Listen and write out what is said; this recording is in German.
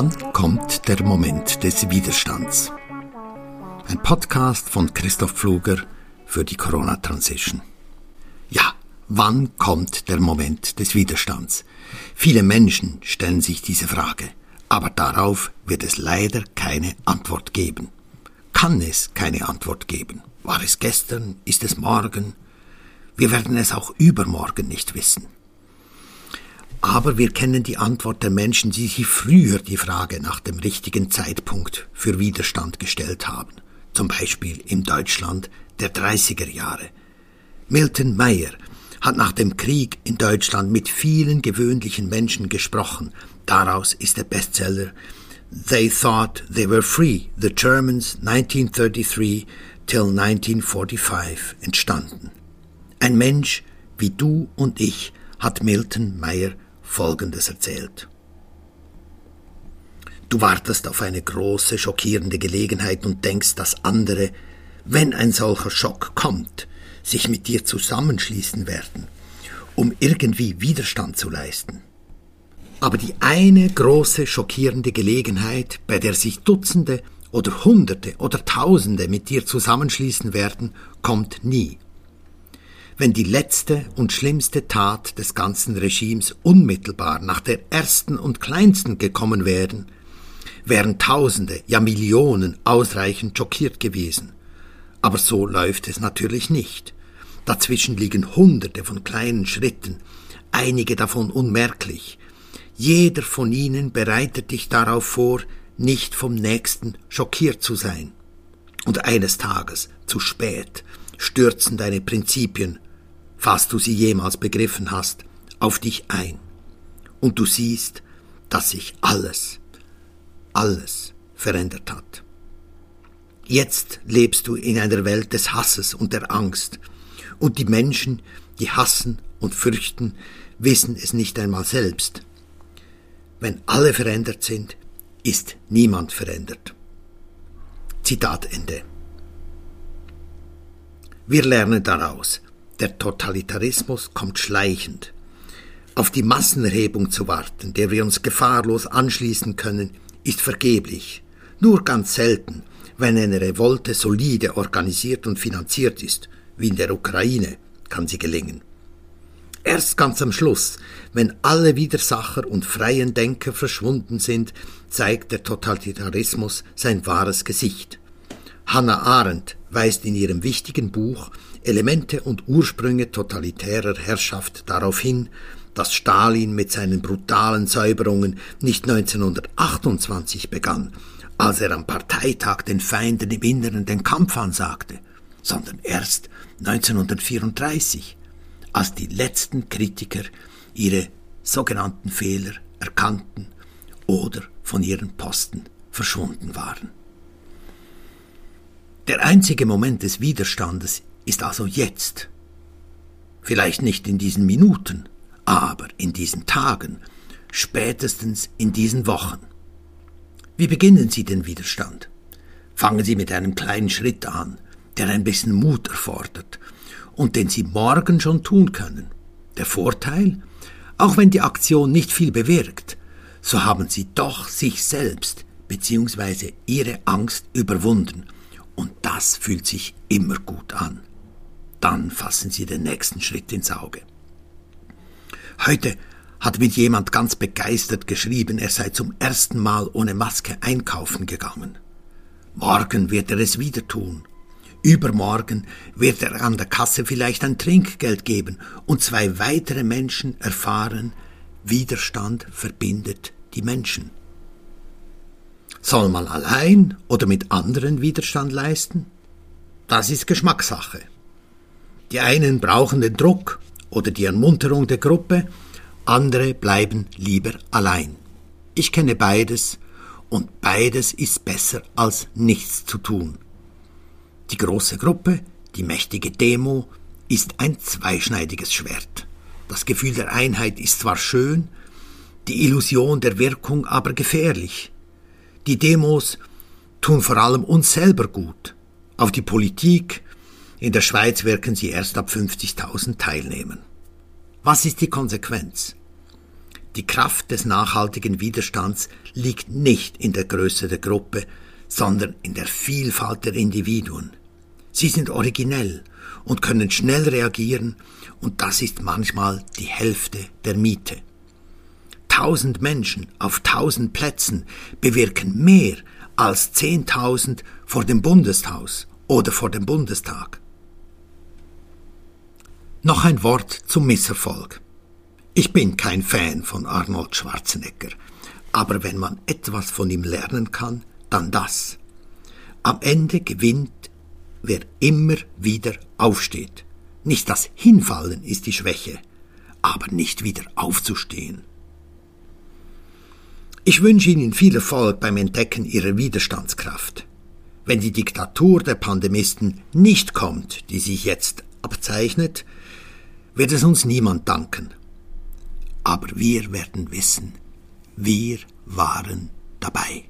Wann kommt der Moment des Widerstands? Ein Podcast von Christoph Pfluger für die Corona Transition. Ja, wann kommt der Moment des Widerstands? Viele Menschen stellen sich diese Frage, aber darauf wird es leider keine Antwort geben. Kann es keine Antwort geben? War es gestern? Ist es morgen? Wir werden es auch übermorgen nicht wissen. Aber wir kennen die Antwort der Menschen, die sich früher die Frage nach dem richtigen Zeitpunkt für Widerstand gestellt haben, zum Beispiel im Deutschland der 30er Jahre. Milton Meyer hat nach dem Krieg in Deutschland mit vielen gewöhnlichen Menschen gesprochen. Daraus ist der Bestseller They Thought They Were Free, The Germans 1933 till 1945 entstanden. Ein Mensch wie du und ich hat Milton Meyer Folgendes erzählt. Du wartest auf eine große, schockierende Gelegenheit und denkst, dass andere, wenn ein solcher Schock kommt, sich mit dir zusammenschließen werden, um irgendwie Widerstand zu leisten. Aber die eine große, schockierende Gelegenheit, bei der sich Dutzende oder Hunderte oder Tausende mit dir zusammenschließen werden, kommt nie wenn die letzte und schlimmste Tat des ganzen Regimes unmittelbar nach der ersten und kleinsten gekommen wären, wären Tausende, ja Millionen ausreichend schockiert gewesen. Aber so läuft es natürlich nicht. Dazwischen liegen Hunderte von kleinen Schritten, einige davon unmerklich. Jeder von ihnen bereitet dich darauf vor, nicht vom Nächsten schockiert zu sein. Und eines Tages, zu spät, stürzen deine Prinzipien falls du sie jemals begriffen hast, auf dich ein. Und du siehst, dass sich alles, alles verändert hat. Jetzt lebst du in einer Welt des Hasses und der Angst, und die Menschen, die hassen und fürchten, wissen es nicht einmal selbst. Wenn alle verändert sind, ist niemand verändert. Zitat Ende. Wir lernen daraus, der Totalitarismus kommt schleichend. Auf die Massenerhebung zu warten, der wir uns gefahrlos anschließen können, ist vergeblich. Nur ganz selten, wenn eine Revolte solide organisiert und finanziert ist, wie in der Ukraine, kann sie gelingen. Erst ganz am Schluss, wenn alle Widersacher und freien Denker verschwunden sind, zeigt der Totalitarismus sein wahres Gesicht. Hannah Arendt weist in ihrem wichtigen Buch Elemente und Ursprünge totalitärer Herrschaft darauf hin, dass Stalin mit seinen brutalen Säuberungen nicht 1928 begann, als er am Parteitag den Feinden im Inneren den Kampf ansagte, sondern erst 1934, als die letzten Kritiker ihre sogenannten Fehler erkannten oder von ihren Posten verschwunden waren. Der einzige Moment des Widerstandes ist also jetzt. Vielleicht nicht in diesen Minuten, aber in diesen Tagen, spätestens in diesen Wochen. Wie beginnen Sie den Widerstand? Fangen Sie mit einem kleinen Schritt an, der ein bisschen Mut erfordert und den Sie morgen schon tun können. Der Vorteil? Auch wenn die Aktion nicht viel bewirkt, so haben Sie doch sich selbst bzw. Ihre Angst überwunden und das fühlt sich immer gut an dann fassen Sie den nächsten Schritt ins Auge. Heute hat mir jemand ganz begeistert geschrieben, er sei zum ersten Mal ohne Maske einkaufen gegangen. Morgen wird er es wieder tun. Übermorgen wird er an der Kasse vielleicht ein Trinkgeld geben und zwei weitere Menschen erfahren, Widerstand verbindet die Menschen. Soll man allein oder mit anderen Widerstand leisten? Das ist Geschmackssache. Die einen brauchen den Druck oder die Ermunterung der Gruppe, andere bleiben lieber allein. Ich kenne beides und beides ist besser als nichts zu tun. Die große Gruppe, die mächtige Demo, ist ein zweischneidiges Schwert. Das Gefühl der Einheit ist zwar schön, die Illusion der Wirkung aber gefährlich. Die Demos tun vor allem uns selber gut. Auf die Politik, in der Schweiz wirken sie erst ab 50.000 Teilnehmern. Was ist die Konsequenz? Die Kraft des nachhaltigen Widerstands liegt nicht in der Größe der Gruppe, sondern in der Vielfalt der Individuen. Sie sind originell und können schnell reagieren, und das ist manchmal die Hälfte der Miete. Tausend Menschen auf tausend Plätzen bewirken mehr als zehntausend vor dem Bundeshaus oder vor dem Bundestag. Noch ein Wort zum Misserfolg. Ich bin kein Fan von Arnold Schwarzenegger, aber wenn man etwas von ihm lernen kann, dann das. Am Ende gewinnt, wer immer wieder aufsteht. Nicht das Hinfallen ist die Schwäche, aber nicht wieder aufzustehen. Ich wünsche Ihnen viel Erfolg beim Entdecken Ihrer Widerstandskraft. Wenn die Diktatur der Pandemisten nicht kommt, die sich jetzt abzeichnet, wird es uns niemand danken. Aber wir werden wissen, wir waren dabei.